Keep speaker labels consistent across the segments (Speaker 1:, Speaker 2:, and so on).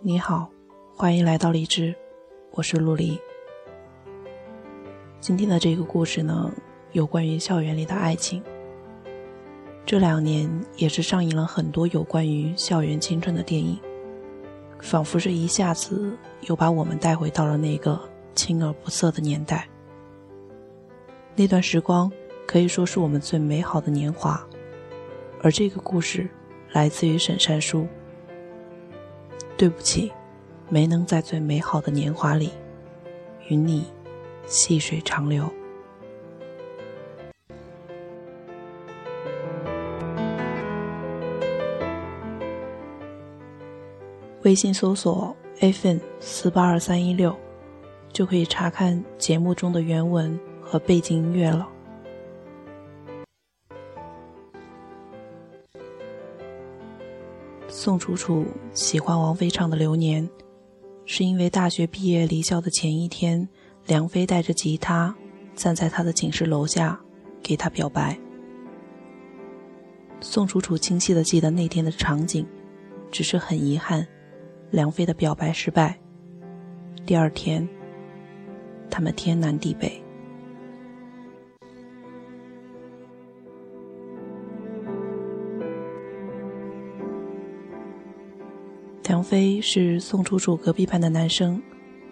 Speaker 1: 你好，欢迎来到荔枝，我是陆离。今天的这个故事呢，有关于校园里的爱情。这两年也是上映了很多有关于校园青春的电影，仿佛是一下子又把我们带回到了那个青而不涩的年代。那段时光可以说是我们最美好的年华，而这个故事来自于沈山书。对不起，没能在最美好的年华里与你细水长流。微信搜索 “afn 四八二三一六”，就可以查看节目中的原文和背景音乐了。宋楚楚喜欢王菲唱的《流年》，是因为大学毕业离校的前一天，梁飞带着吉他站在他的寝室楼下，给他表白。宋楚楚清晰的记得那天的场景，只是很遗憾，梁飞的表白失败。第二天，他们天南地北。梁飞是宋楚楚隔壁班的男生，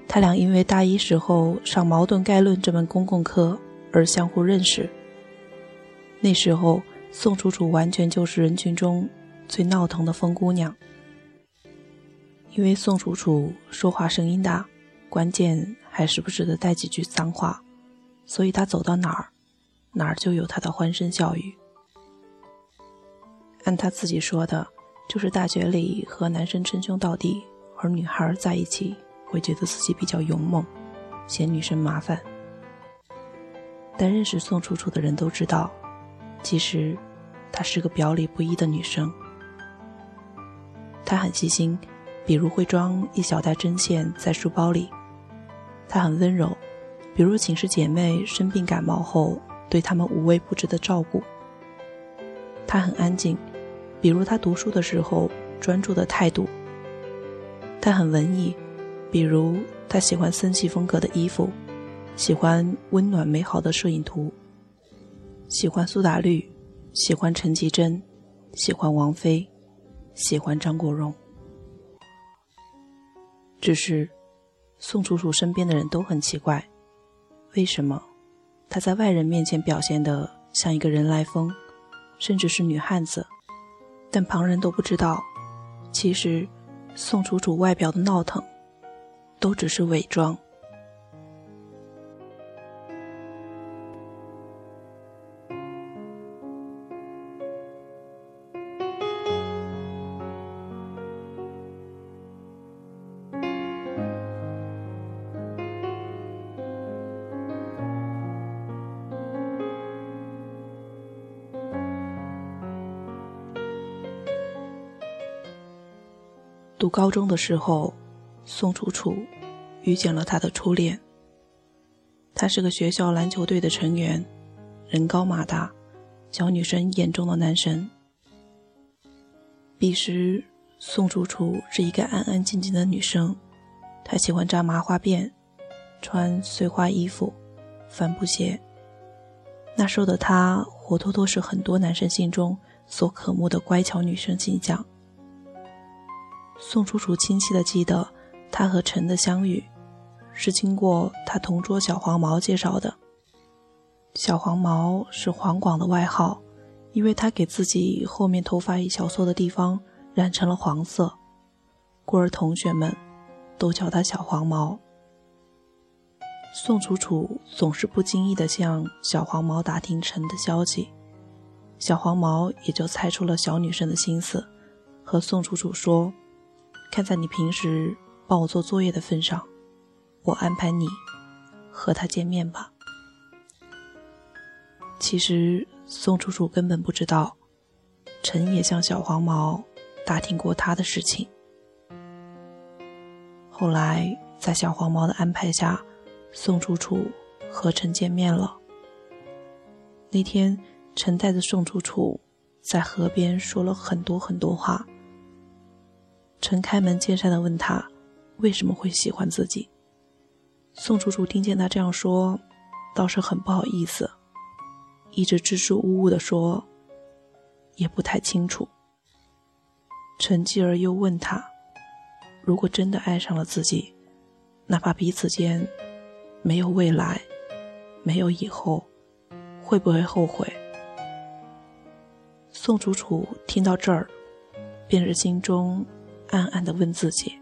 Speaker 1: 他俩因为大一时候上《矛盾概论》这门公共课而相互认识。那时候，宋楚楚完全就是人群中最闹腾的疯姑娘。因为宋楚楚说话声音大，关键还时不时的带几句脏话，所以她走到哪儿，哪儿就有她的欢声笑语。按她自己说的。就是大学里和男生称兄道弟，而女孩在一起会觉得自己比较勇猛，嫌女生麻烦。但认识宋楚楚的人都知道，其实她是个表里不一的女生。她很细心，比如会装一小袋针线在书包里；她很温柔，比如寝室姐妹生病感冒后，对她们无微不至的照顾。她很安静。比如他读书的时候专注的态度，他很文艺，比如他喜欢森系风格的衣服，喜欢温暖美好的摄影图，喜欢苏打绿，喜欢陈绮贞，喜欢王菲，喜欢张国荣。只是宋楚楚身边的人都很奇怪，为什么她在外人面前表现的像一个人来疯，甚至是女汉子？但旁人都不知道，其实宋楚楚外表的闹腾，都只是伪装。高中的时候，宋楚楚遇见了他的初恋。他是个学校篮球队的成员，人高马大，小女生眼中的男神。彼时，宋楚楚是一个安安静静的女生，她喜欢扎麻花辫，穿碎花衣服，帆布鞋。那时候的她，活脱脱是很多男生心中所渴慕的乖巧女生形象。宋楚楚清晰的记得，他和陈的相遇，是经过他同桌小黄毛介绍的。小黄毛是黄广的外号，因为他给自己后面头发一小撮的地方染成了黄色，故而同学们都叫他小黄毛。宋楚楚总是不经意地向小黄毛打听陈的消息，小黄毛也就猜出了小女生的心思，和宋楚楚说。看在你平时帮我做作业的份上，我安排你和他见面吧。其实宋楚楚根本不知道，陈也向小黄毛打听过他的事情。后来在小黄毛的安排下，宋楚楚和陈见面了。那天，陈带着宋楚楚在河边说了很多很多话。陈开门见山的问他为什么会喜欢自己。宋楚楚听见他这样说，倒是很不好意思，一直支支吾吾的说，也不太清楚。陈继儿又问他，如果真的爱上了自己，哪怕彼此间没有未来，没有以后，会不会后悔？宋楚楚听到这儿，便是心中暗暗的问自己，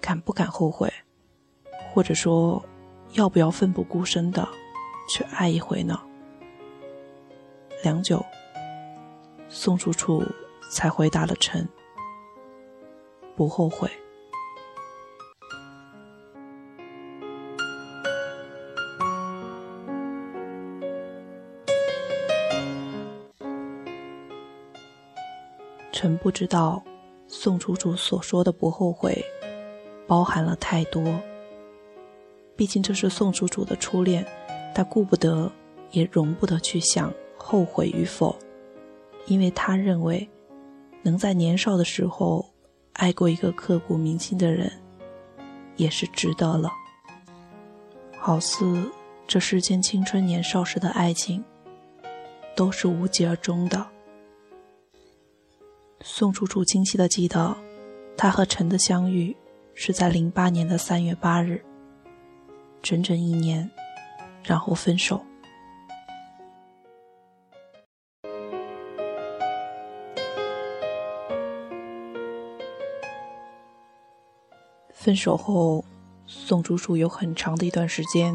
Speaker 1: 敢不敢后悔？或者说，要不要奋不顾身的去爱一回呢？良久，宋楚楚才回答了陈：“不后悔。”陈不知道，宋楚楚所说的不后悔，包含了太多。毕竟这是宋楚楚的初恋，他顾不得，也容不得去想后悔与否，因为他认为，能在年少的时候爱过一个刻骨铭心的人，也是值得了。好似这世间青春年少时的爱情，都是无疾而终的。宋楚楚清晰的记得，他和陈的相遇是在零八年的三月八日。整整一年，然后分手。分手后，宋楚楚有很长的一段时间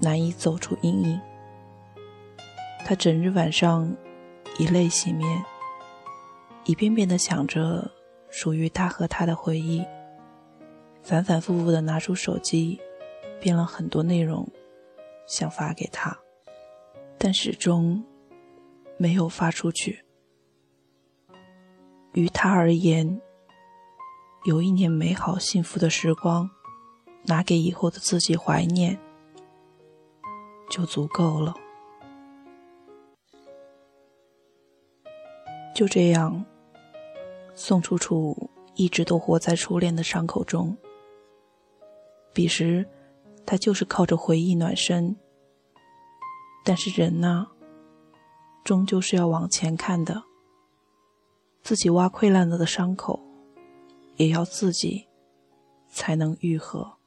Speaker 1: 难以走出阴影。她整日晚上以泪洗面，一遍遍的想着属于他和他的回忆，反反复复的拿出手机。编了很多内容，想发给他，但始终没有发出去。于他而言，有一年美好幸福的时光，拿给以后的自己怀念，就足够了。就这样，宋楚楚一直都活在初恋的伤口中。彼时。他就是靠着回忆暖身，但是人呢，终究是要往前看的。自己挖溃烂了的伤口，也要自己才能愈合。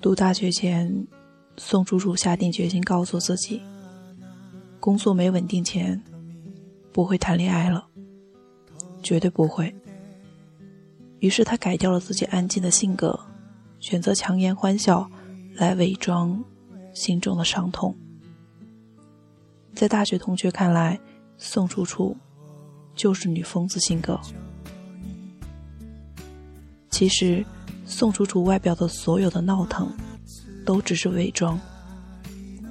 Speaker 1: 读大学前，宋楚楚下定决心告诉自己，工作没稳定前，不会谈恋爱了，绝对不会。于是她改掉了自己安静的性格，选择强颜欢笑来伪装心中的伤痛。在大学同学看来，宋楚楚就是女疯子性格。其实，宋楚楚外表的所有的闹腾，都只是伪装，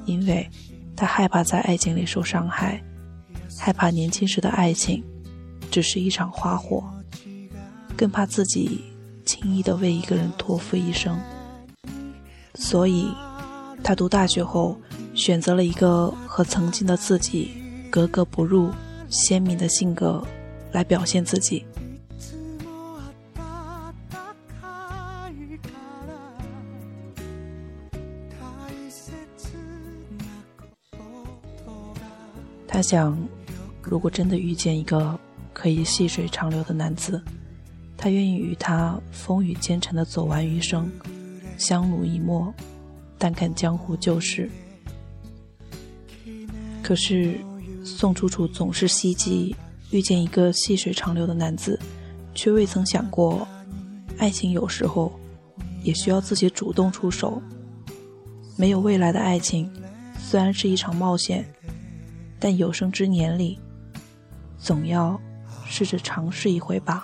Speaker 1: 因为她害怕在爱情里受伤害，害怕年轻时的爱情只是一场花火，更怕自己轻易的为一个人托付一生。所以，她读大学后选择了一个和曾经的自己格格不入、鲜明的性格来表现自己。他想，如果真的遇见一个可以细水长流的男子，他愿意与他风雨兼程的走完余生，相濡以沫，但看江湖旧事，可是宋楚楚总是希冀遇见一个细水长流的男子，却未曾想过，爱情有时候也需要自己主动出手。没有未来的爱情，虽然是一场冒险，但有生之年里，总要试着尝试一回吧。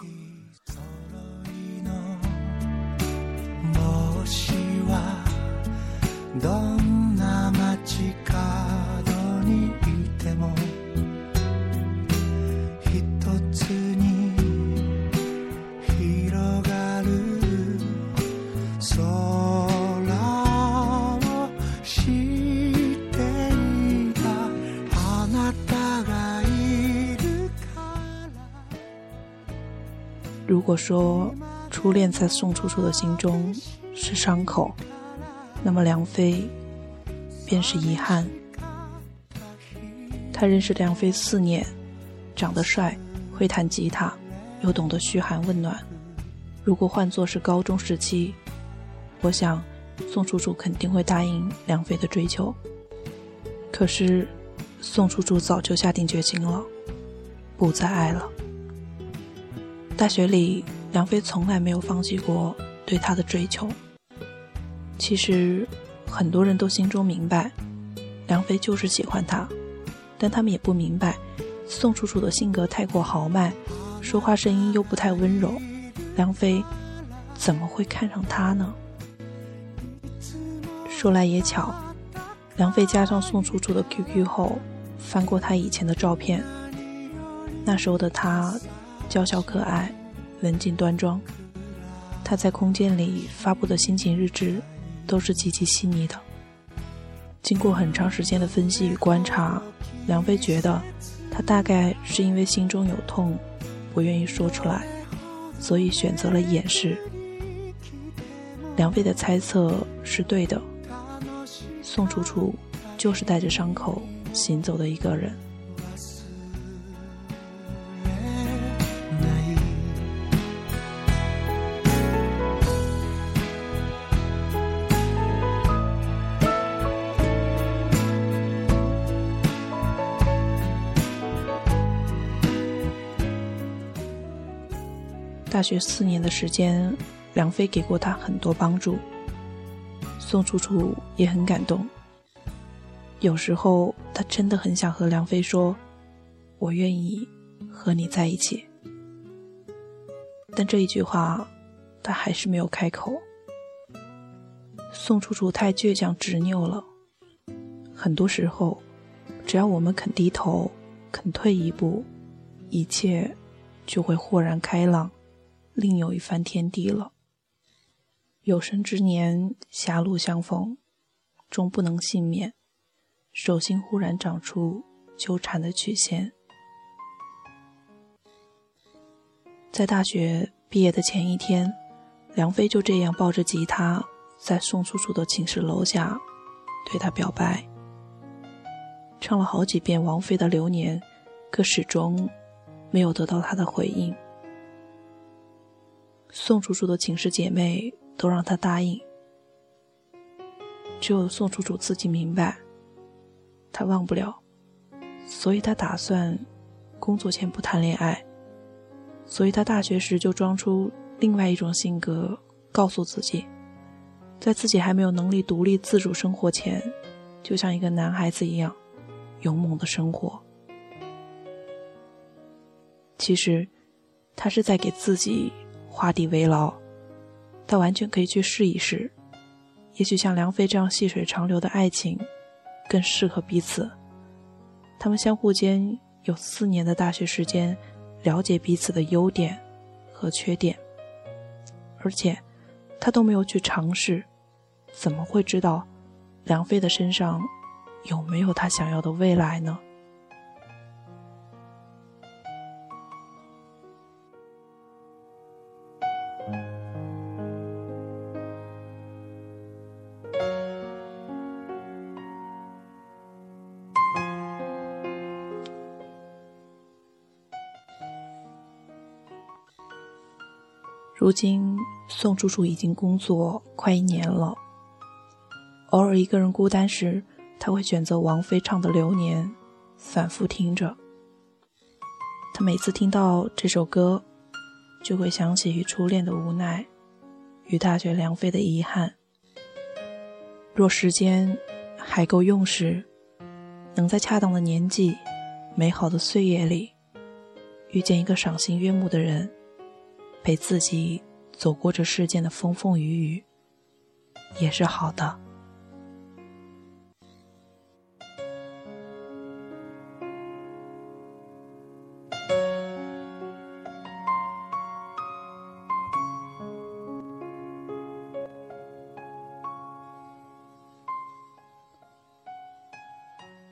Speaker 1: 如果说初恋在宋楚楚的心中是伤口，那么梁飞便是遗憾。他认识梁飞四年，长得帅，会弹吉他，又懂得嘘寒问暖。如果换作是高中时期，我想宋楚楚肯定会答应梁飞的追求。可是宋楚楚早就下定决心了，不再爱了。大学里，梁飞从来没有放弃过对她的追求。其实，很多人都心中明白，梁飞就是喜欢他，但他们也不明白，宋楚楚的性格太过豪迈，说话声音又不太温柔，梁飞怎么会看上他呢？说来也巧，梁飞加上宋楚楚的 QQ 后，翻过他以前的照片，那时候的他。娇小可爱，文静端庄。他在空间里发布的心情日志，都是极其细腻的。经过很长时间的分析与观察，梁飞觉得，他大概是因为心中有痛，不愿意说出来，所以选择了掩饰。梁飞的猜测是对的，宋楚楚就是带着伤口行走的一个人。学四年的时间，梁飞给过他很多帮助。宋楚楚也很感动。有时候，他真的很想和梁飞说：“我愿意和你在一起。”但这一句话，他还是没有开口。宋楚楚太倔强执拗了。很多时候，只要我们肯低头，肯退一步，一切就会豁然开朗。另有一番天地了。有生之年狭路相逢，终不能幸免。手心忽然长出纠缠的曲线。在大学毕业的前一天，梁飞就这样抱着吉他，在宋楚楚的寝室楼下，对她表白。唱了好几遍王菲的《流年》，可始终没有得到她的回应。宋楚楚的寝室姐妹都让他答应，只有宋楚楚自己明白，他忘不了，所以他打算工作前不谈恋爱，所以他大学时就装出另外一种性格，告诉自己，在自己还没有能力独立自主生活前，就像一个男孩子一样，勇猛的生活。其实，他是在给自己。画地为牢，他完全可以去试一试，也许像梁飞这样细水长流的爱情，更适合彼此。他们相互间有四年的大学时间，了解彼此的优点和缺点，而且他都没有去尝试，怎么会知道梁飞的身上有没有他想要的未来呢？如今，宋楚楚已经工作快一年了。偶尔一个人孤单时，他会选择王菲唱的《流年》，反复听着。他每次听到这首歌，就会想起与初恋的无奈，与大学良飞的遗憾。若时间还够用时，能在恰当的年纪、美好的岁月里，遇见一个赏心悦目的人，陪自己走过这世间的风风雨雨，也是好的。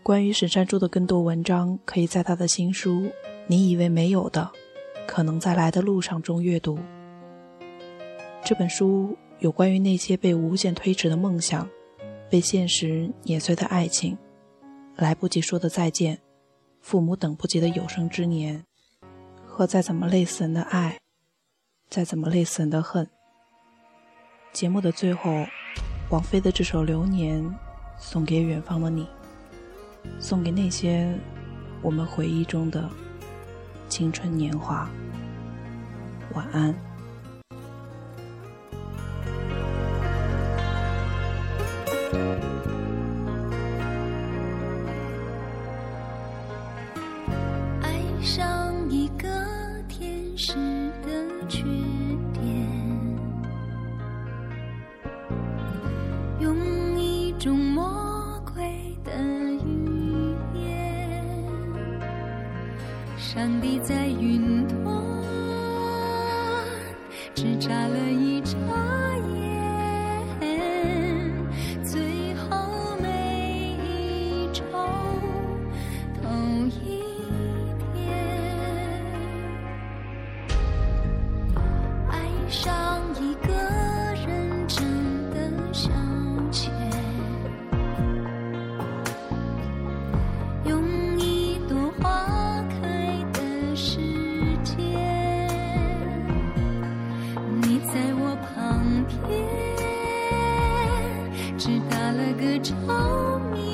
Speaker 1: 关于沈山珠的更多文章，可以在他的新书《你以为没有的，可能在来的路上》中阅读。这本书有关于那些被无限推迟的梦想，被现实碾碎的爱情，来不及说的再见，父母等不及的有生之年，和再怎么累死人的爱，再怎么累死人的恨。节目的最后，王菲的这首《流年》，送给远方的你。送给那些我们回忆中的青春年华。晚安。
Speaker 2: 爱上一个天使的缺点，用一种魔鬼的语言。上帝在云端，只眨了一眨只打了个照面，